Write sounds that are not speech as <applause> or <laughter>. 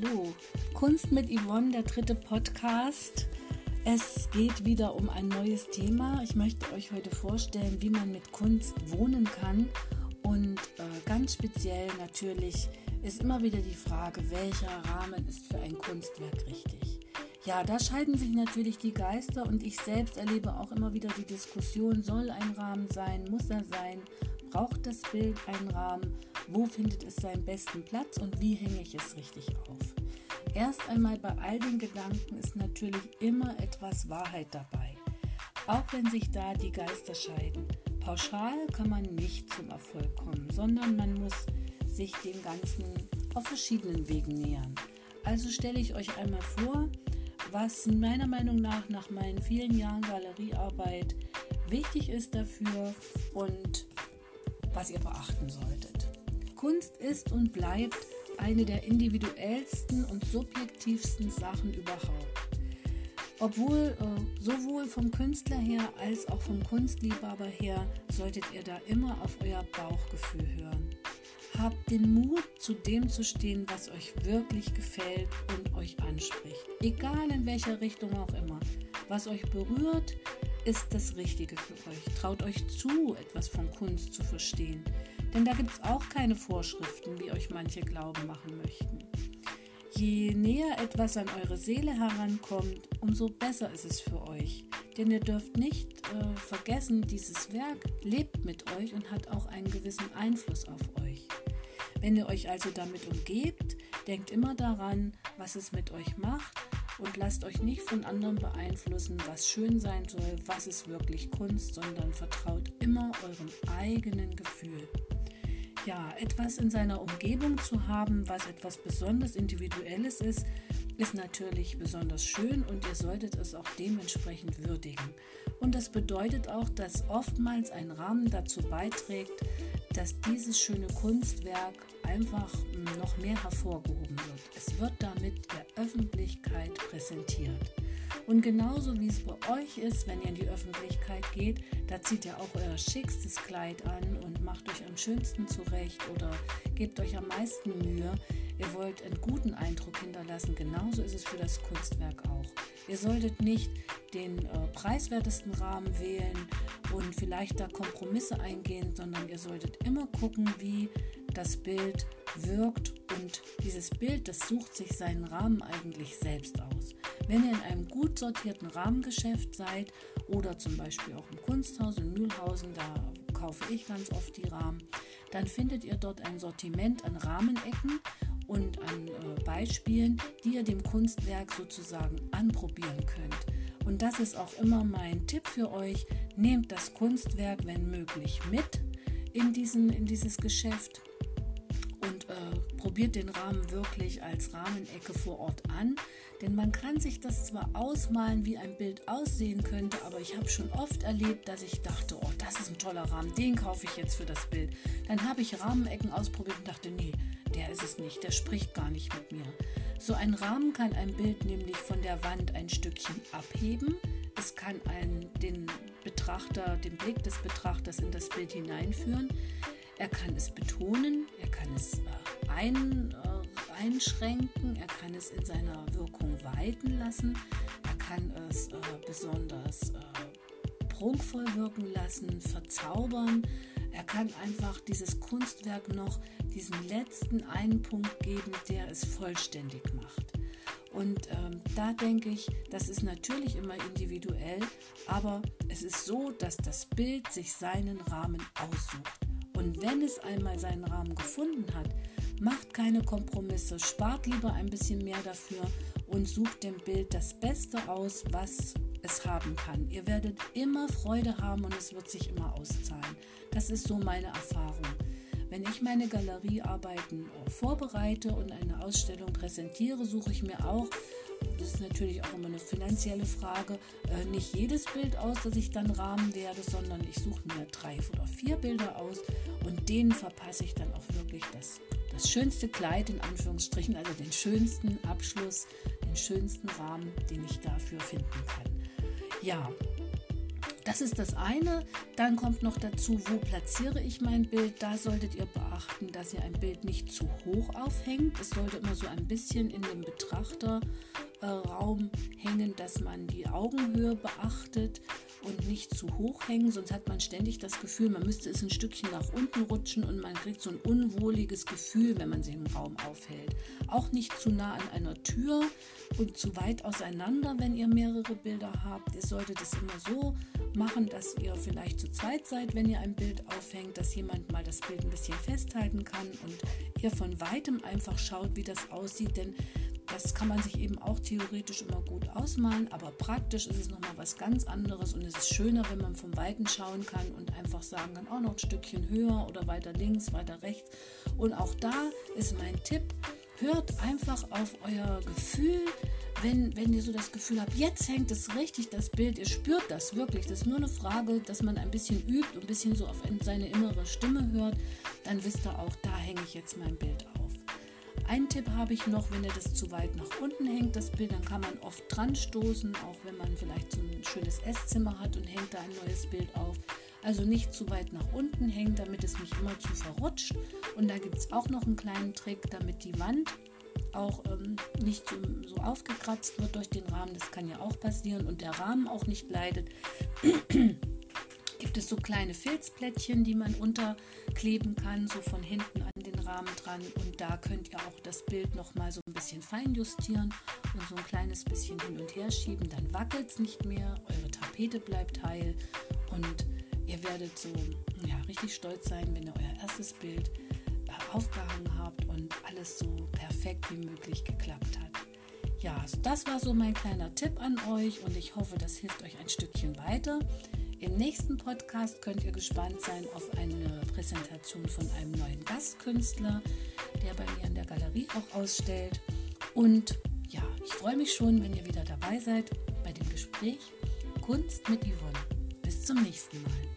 hallo. Kunst mit Yvonne, der dritte Podcast. Es geht wieder um ein neues Thema. Ich möchte euch heute vorstellen, wie man mit Kunst wohnen kann. Und äh, ganz speziell natürlich ist immer wieder die Frage, welcher Rahmen ist für ein Kunstwerk richtig. Ja, da scheiden sich natürlich die Geister und ich selbst erlebe auch immer wieder die Diskussion, soll ein Rahmen sein, muss er sein, braucht das Bild einen Rahmen, wo findet es seinen besten Platz und wie hänge ich es richtig auf. Erst einmal bei all den Gedanken ist natürlich immer etwas Wahrheit dabei, auch wenn sich da die Geister scheiden. Pauschal kann man nicht zum Erfolg kommen, sondern man muss sich dem Ganzen auf verschiedenen Wegen nähern. Also stelle ich euch einmal vor, was meiner Meinung nach nach meinen vielen Jahren Galeriearbeit wichtig ist dafür und was ihr beachten solltet. Kunst ist und bleibt eine der individuellsten und subjektivsten Sachen überhaupt. Obwohl äh, sowohl vom Künstler her als auch vom Kunstliebhaber her solltet ihr da immer auf euer Bauchgefühl hören. Habt den Mut, zu dem zu stehen, was euch wirklich gefällt und euch anspricht. Egal in welcher Richtung auch immer. Was euch berührt, ist das Richtige für euch. Traut euch zu, etwas von Kunst zu verstehen. Denn da gibt es auch keine Vorschriften, wie euch manche glauben machen möchten. Je näher etwas an eure Seele herankommt, umso besser ist es für euch. Denn ihr dürft nicht äh, vergessen, dieses Werk lebt mit euch und hat auch einen gewissen Einfluss auf euch. Wenn ihr euch also damit umgebt, denkt immer daran, was es mit euch macht und lasst euch nicht von anderen beeinflussen, was schön sein soll, was ist wirklich Kunst, sondern vertraut immer eurem eigenen Gefühl. Ja, etwas in seiner Umgebung zu haben, was etwas besonders Individuelles ist, ist natürlich besonders schön und ihr solltet es auch dementsprechend würdigen. Und das bedeutet auch, dass oftmals ein Rahmen dazu beiträgt, dass dieses schöne Kunstwerk einfach noch mehr hervorgehoben wird. Es wird damit der Öffentlichkeit präsentiert. Und genauso wie es bei euch ist, wenn ihr in die Öffentlichkeit geht, da zieht ihr auch euer schickstes Kleid an und macht euch am schönsten zurecht oder gebt euch am meisten Mühe. Ihr wollt einen guten Eindruck hinterlassen. Genauso ist es für das Kunstwerk auch. Ihr solltet nicht den äh, preiswertesten Rahmen wählen und vielleicht da Kompromisse eingehen, sondern ihr solltet immer gucken, wie das Bild wirkt und dieses Bild, das sucht sich seinen Rahmen eigentlich selbst aus. Wenn ihr in einem gut sortierten Rahmengeschäft seid oder zum Beispiel auch im Kunsthaus in Mühlhausen, da kaufe ich ganz oft die Rahmen, dann findet ihr dort ein Sortiment an Rahmenecken und an äh, Beispielen, die ihr dem Kunstwerk sozusagen anprobieren könnt. Und das ist auch immer mein Tipp für euch. Nehmt das Kunstwerk, wenn möglich, mit in, diesen, in dieses Geschäft und äh, probiert den Rahmen wirklich als Rahmenecke vor Ort an. Denn man kann sich das zwar ausmalen, wie ein Bild aussehen könnte, aber ich habe schon oft erlebt, dass ich dachte, oh, das ist ein toller Rahmen, den kaufe ich jetzt für das Bild. Dann habe ich Rahmenecken ausprobiert und dachte, nee, der ist es nicht, der spricht gar nicht mit mir. So ein Rahmen kann ein Bild nämlich von der Wand ein Stückchen abheben. Es kann einen, den Betrachter, den Blick des Betrachters in das Bild hineinführen. Er kann es betonen, er kann es äh, ein, äh, einschränken, er kann es in seiner Wirkung weiten lassen, er kann es äh, besonders äh, prunkvoll wirken lassen, verzaubern. Er kann einfach dieses Kunstwerk noch diesen letzten einen Punkt geben, der es vollständig macht. Und ähm, da denke ich, das ist natürlich immer individuell, aber es ist so, dass das Bild sich seinen Rahmen aussucht. Und wenn es einmal seinen Rahmen gefunden hat, macht keine Kompromisse, spart lieber ein bisschen mehr dafür und sucht dem Bild das Beste aus, was es haben kann. Ihr werdet immer Freude haben und es wird sich immer auszahlen. Das ist so meine Erfahrung. Wenn ich meine Galeriearbeiten vorbereite und eine Ausstellung präsentiere, suche ich mir auch, das ist natürlich auch immer eine finanzielle Frage, äh, nicht jedes Bild aus, das ich dann rahmen werde, sondern ich suche mir drei oder vier Bilder aus und denen verpasse ich dann auch wirklich das, das schönste Kleid in Anführungsstrichen, also den schönsten Abschluss, den schönsten Rahmen, den ich dafür finden kann. Ja, Das ist das eine. Dann kommt noch dazu, wo platziere ich mein Bild. Da solltet ihr beachten, dass ihr ein Bild nicht zu hoch aufhängt. Es sollte immer so ein bisschen in dem Betrachterraum hängen, dass man die Augenhöhe beachtet und nicht zu hoch hängen, sonst hat man ständig das Gefühl, man müsste es ein Stückchen nach unten rutschen und man kriegt so ein unwohliges Gefühl, wenn man sich im Raum aufhält. Auch nicht zu nah an einer Tür und zu weit auseinander, wenn ihr mehrere Bilder habt. Ihr solltet es immer so machen, dass ihr vielleicht zu zweit seid, wenn ihr ein Bild aufhängt, dass jemand mal das Bild ein bisschen festhalten kann und ihr von weitem einfach schaut, wie das aussieht, denn das kann man sich eben auch theoretisch immer gut ausmalen, aber praktisch ist es nochmal was ganz anderes und es ist schöner, wenn man vom Weiten schauen kann und einfach sagen kann, auch noch ein Stückchen höher oder weiter links, weiter rechts. Und auch da ist mein Tipp, hört einfach auf euer Gefühl, wenn, wenn ihr so das Gefühl habt, jetzt hängt es richtig, das Bild, ihr spürt das wirklich, das ist nur eine Frage, dass man ein bisschen übt, ein bisschen so auf seine innere Stimme hört, dann wisst ihr auch, da hänge ich jetzt mein Bild auf. Ein Tipp habe ich noch, wenn ihr das zu weit nach unten hängt, das Bild, dann kann man oft dran stoßen, auch wenn man vielleicht so ein schönes Esszimmer hat und hängt da ein neues Bild auf. Also nicht zu weit nach unten hängen, damit es nicht immer zu verrutscht. Und da gibt es auch noch einen kleinen Trick, damit die Wand auch ähm, nicht so, so aufgekratzt wird durch den Rahmen. Das kann ja auch passieren und der Rahmen auch nicht leidet. <clears throat> gibt es so kleine Filzplättchen, die man unterkleben kann, so von hinten an Rahmen dran. Und da könnt ihr auch das Bild noch mal so ein bisschen fein justieren und so ein kleines bisschen hin und her schieben. Dann wackelt es nicht mehr, eure Tapete bleibt heil und ihr werdet so ja, richtig stolz sein, wenn ihr euer erstes Bild äh, aufgehangen habt und alles so perfekt wie möglich geklappt hat. Ja, also das war so mein kleiner Tipp an euch und ich hoffe, das hilft euch ein Stückchen weiter. Im nächsten Podcast könnt ihr gespannt sein auf eine Präsentation von einem neuen Gastkünstler, der bei mir in der Galerie auch ausstellt. Und ja, ich freue mich schon, wenn ihr wieder dabei seid bei dem Gespräch Kunst mit Yvonne. Bis zum nächsten Mal.